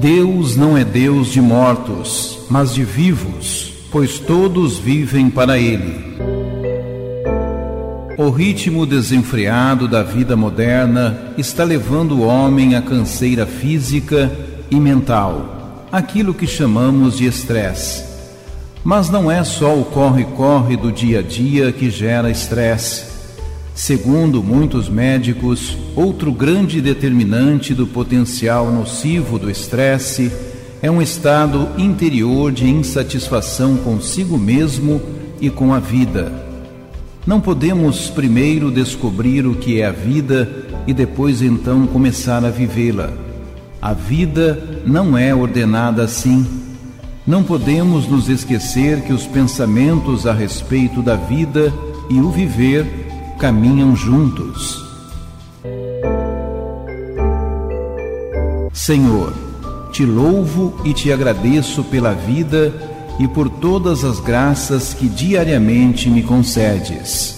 Deus não é Deus de mortos, mas de vivos, pois todos vivem para Ele. O ritmo desenfreado da vida moderna está levando o homem à canseira física e mental, aquilo que chamamos de estresse. Mas não é só o corre-corre do dia a dia que gera estresse. Segundo muitos médicos, outro grande determinante do potencial nocivo do estresse é um estado interior de insatisfação consigo mesmo e com a vida. Não podemos primeiro descobrir o que é a vida e depois então começar a vivê-la. A vida não é ordenada assim. Não podemos nos esquecer que os pensamentos a respeito da vida e o viver caminham juntos. Senhor, te louvo e te agradeço pela vida e por todas as graças que diariamente me concedes.